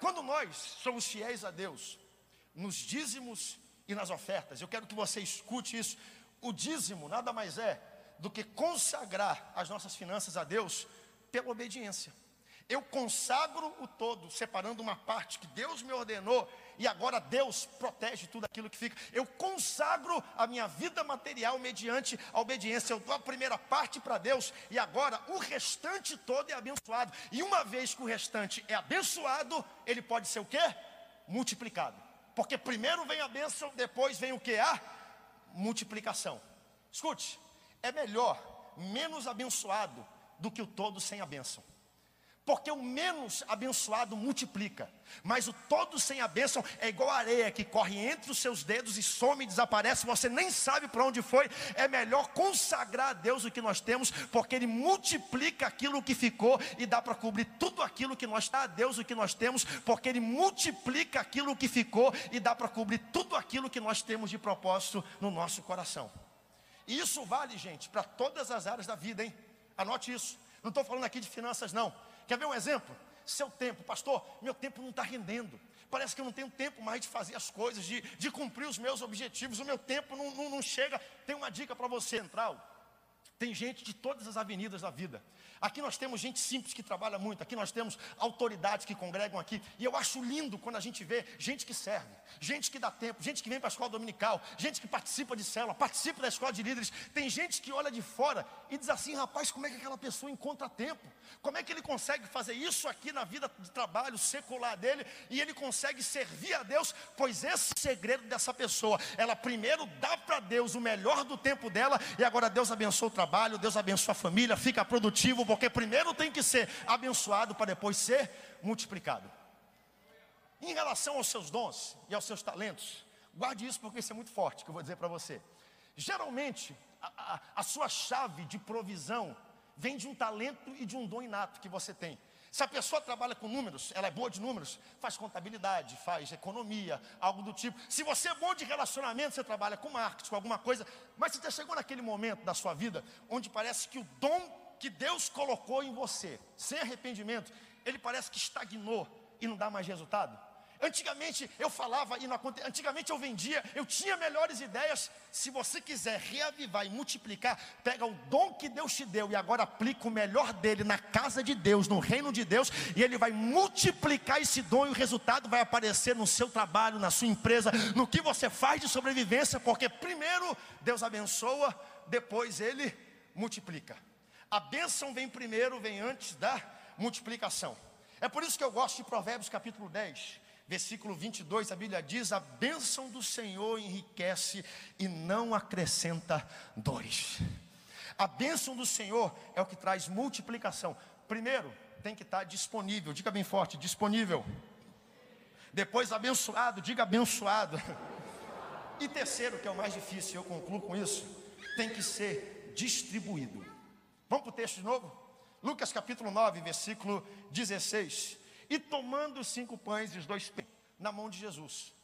quando nós somos fiéis a Deus, nos dízimos e nas ofertas, eu quero que você escute isso. O dízimo nada mais é do que consagrar as nossas finanças a Deus pela obediência. Eu consagro o todo, separando uma parte que Deus me ordenou, e agora Deus protege tudo aquilo que fica. Eu consagro a minha vida material mediante a obediência. Eu dou a primeira parte para Deus, e agora o restante todo é abençoado. E uma vez que o restante é abençoado, ele pode ser o quê? Multiplicado. Porque primeiro vem a bênção, depois vem o que? A multiplicação. Escute, é melhor menos abençoado do que o todo sem a bênção. Porque o menos abençoado multiplica, mas o todo sem a bênção é igual areia que corre entre os seus dedos e some e desaparece, você nem sabe para onde foi. É melhor consagrar a Deus o que nós temos, porque Ele multiplica aquilo que ficou e dá para cobrir tudo aquilo que nós dá a Deus o que nós temos, porque Ele multiplica aquilo que ficou e dá para cobrir tudo aquilo que nós temos de propósito no nosso coração. E isso vale, gente, para todas as áreas da vida, hein? Anote isso. Não estou falando aqui de finanças, não. Quer ver um exemplo? Seu tempo, pastor, meu tempo não está rendendo. Parece que eu não tenho tempo mais de fazer as coisas, de, de cumprir os meus objetivos. O meu tempo não, não, não chega. Tem uma dica para você, Central. Tem gente de todas as avenidas da vida. Aqui nós temos gente simples que trabalha muito, aqui nós temos autoridades que congregam aqui. E eu acho lindo quando a gente vê gente que serve, gente que dá tempo, gente que vem para a escola dominical, gente que participa de célula, participa da escola de líderes. Tem gente que olha de fora e diz assim: rapaz, como é que aquela pessoa encontra tempo? Como é que ele consegue fazer isso aqui na vida de trabalho secular dele e ele consegue servir a Deus? Pois esse segredo dessa pessoa, ela primeiro dá para Deus o melhor do tempo dela e agora Deus abençoa o trabalho trabalho, Deus abençoa a família, fica produtivo, porque primeiro tem que ser abençoado para depois ser multiplicado. Em relação aos seus dons e aos seus talentos, guarde isso porque isso é muito forte que eu vou dizer para você. Geralmente, a, a, a sua chave de provisão vem de um talento e de um dom inato que você tem. Se a pessoa trabalha com números, ela é boa de números, faz contabilidade, faz economia, algo do tipo. Se você é bom de relacionamento, você trabalha com marketing, com alguma coisa, mas você chegou naquele momento da sua vida onde parece que o dom que Deus colocou em você, sem arrependimento, ele parece que estagnou e não dá mais resultado? Antigamente eu falava e não. Antigamente eu vendia, eu tinha melhores ideias. Se você quiser reavivar e multiplicar, pega o dom que Deus te deu e agora aplica o melhor dele na casa de Deus, no reino de Deus, e ele vai multiplicar esse dom e o resultado vai aparecer no seu trabalho, na sua empresa, no que você faz de sobrevivência, porque primeiro Deus abençoa, depois ele multiplica. A bênção vem primeiro, vem antes da multiplicação. É por isso que eu gosto de Provérbios capítulo 10 versículo 22, a Bíblia diz: A bênção do Senhor enriquece e não acrescenta dores. A bênção do Senhor é o que traz multiplicação. Primeiro, tem que estar disponível, diga bem forte: disponível. Depois, abençoado, diga abençoado. E terceiro, que é o mais difícil, eu concluo com isso, tem que ser distribuído. Vamos para o texto de novo? Lucas capítulo 9, versículo 16 e tomando os cinco pães e os dois peixes na mão de Jesus.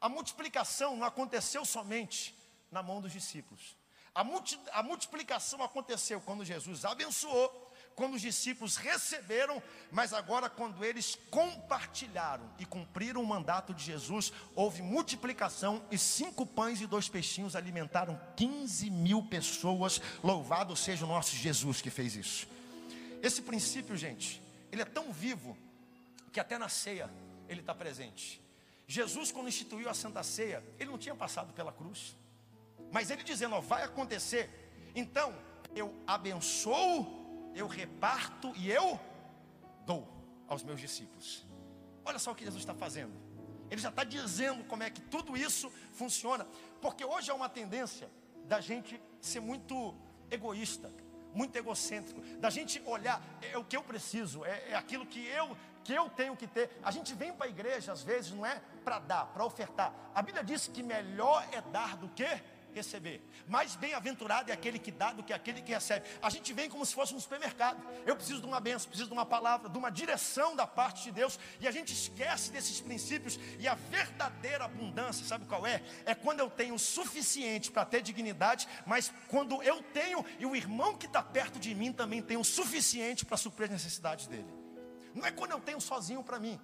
A multiplicação não aconteceu somente na mão dos discípulos. A, multi, a multiplicação aconteceu quando Jesus abençoou, quando os discípulos receberam, mas agora quando eles compartilharam e cumpriram o mandato de Jesus, houve multiplicação e cinco pães e dois peixinhos alimentaram 15 mil pessoas. Louvado seja o nosso Jesus que fez isso. Esse princípio, gente, ele é tão vivo que até na ceia ele está presente. Jesus, quando instituiu a Santa Ceia, ele não tinha passado pela cruz, mas ele dizendo: ó, vai acontecer, então eu abençoo, eu reparto e eu dou aos meus discípulos. Olha só o que Jesus está fazendo. Ele já está dizendo como é que tudo isso funciona, porque hoje é uma tendência da gente ser muito egoísta, muito egocêntrico, da gente olhar, é o que eu preciso, é, é aquilo que eu que eu tenho que ter. A gente vem para a igreja às vezes não é para dar, para ofertar. A Bíblia diz que melhor é dar do que receber. Mais bem-aventurado é aquele que dá do que aquele que recebe. A gente vem como se fosse um supermercado. Eu preciso de uma benção, preciso de uma palavra, de uma direção da parte de Deus. E a gente esquece desses princípios. E a verdadeira abundância, sabe qual é? É quando eu tenho o suficiente para ter dignidade, mas quando eu tenho e o irmão que está perto de mim também tem o suficiente para suprir as necessidades dele. Não é quando eu tenho sozinho para mim.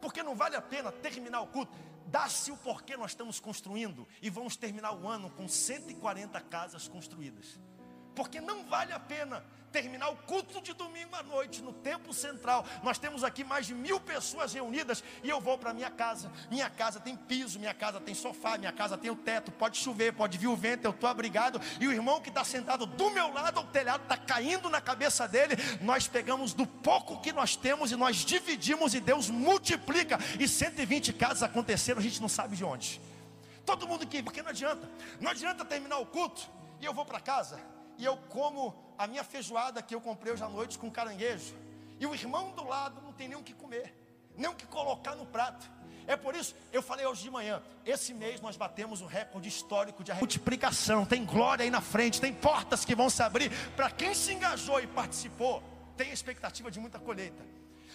Porque não vale a pena terminar o culto. Dá-se o porquê nós estamos construindo e vamos terminar o ano com 140 casas construídas. Porque não vale a pena terminar o culto de domingo à noite no templo central. Nós temos aqui mais de mil pessoas reunidas e eu vou para minha casa. Minha casa tem piso, minha casa tem sofá, minha casa tem o teto. Pode chover, pode vir o vento, eu estou abrigado. E o irmão que está sentado do meu lado, o telhado está caindo na cabeça dele. Nós pegamos do pouco que nós temos e nós dividimos e Deus multiplica. E 120 casas aconteceram, a gente não sabe de onde. Todo mundo aqui, porque não adianta. Não adianta terminar o culto e eu vou para casa e eu como a minha feijoada que eu comprei hoje à noite com caranguejo, e o irmão do lado não tem nem o que comer, nem o que colocar no prato. É por isso, eu falei hoje de manhã, esse mês nós batemos um recorde histórico de multiplicação, tem glória aí na frente, tem portas que vão se abrir, para quem se engajou e participou, tem expectativa de muita colheita.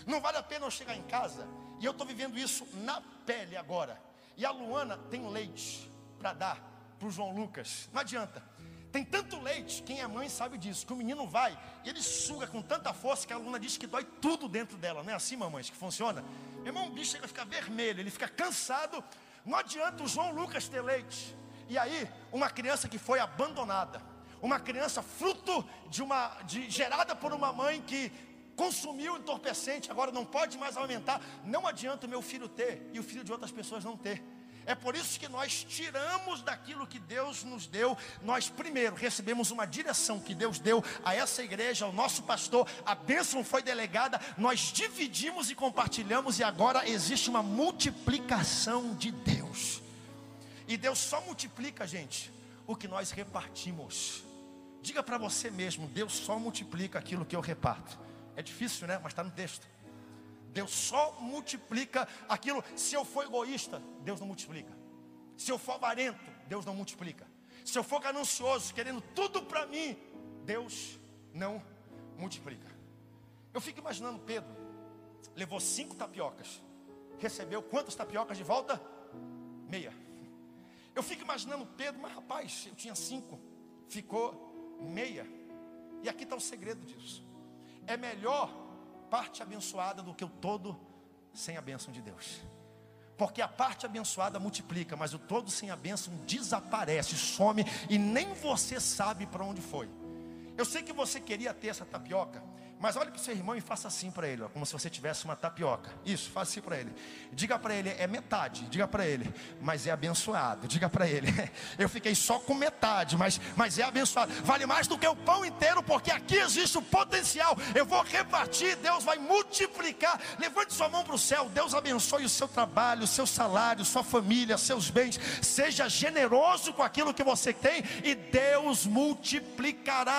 Não vale a pena eu chegar em casa, e eu estou vivendo isso na pele agora, e a Luana tem leite para dar para o João Lucas, não adianta, tem tanto leite, quem é mãe sabe disso, que o menino vai e ele suga com tanta força que a aluna diz que dói tudo dentro dela, não é assim, mamães, que funciona? Meu irmão, o bicho chega a ficar vermelho, ele fica cansado, não adianta o João Lucas ter leite. E aí, uma criança que foi abandonada, uma criança fruto de uma, de, gerada por uma mãe que consumiu entorpecente, agora não pode mais aumentar, não adianta o meu filho ter e o filho de outras pessoas não ter. É por isso que nós tiramos daquilo que Deus nos deu. Nós primeiro recebemos uma direção que Deus deu a essa igreja, ao nosso pastor. A bênção foi delegada, nós dividimos e compartilhamos e agora existe uma multiplicação de Deus. E Deus só multiplica, gente, o que nós repartimos. Diga para você mesmo, Deus só multiplica aquilo que eu reparto. É difícil, né? Mas está no texto. Deus só multiplica aquilo. Se eu for egoísta, Deus não multiplica. Se eu for avarento, Deus não multiplica. Se eu for ganancioso, querendo tudo para mim, Deus não multiplica. Eu fico imaginando Pedro, levou cinco tapiocas, recebeu quantas tapiocas de volta? Meia. Eu fico imaginando Pedro, mas rapaz, eu tinha cinco, ficou meia. E aqui está o segredo disso. É melhor parte abençoada do que o todo sem a bênção de Deus. Porque a parte abençoada multiplica, mas o todo sem a bênção desaparece, some e nem você sabe para onde foi. Eu sei que você queria ter essa tapioca, mas olhe para o seu irmão e faça assim para ele, ó, como se você tivesse uma tapioca. Isso, faça assim para ele. Diga para ele, é metade. Diga para ele, mas é abençoado. Diga para ele, eu fiquei só com metade, mas, mas é abençoado. Vale mais do que o pão inteiro, porque aqui existe o potencial. Eu vou repartir, Deus vai multiplicar. Levante sua mão para o céu. Deus abençoe o seu trabalho, o seu salário, sua família, seus bens. Seja generoso com aquilo que você tem e Deus multiplicará.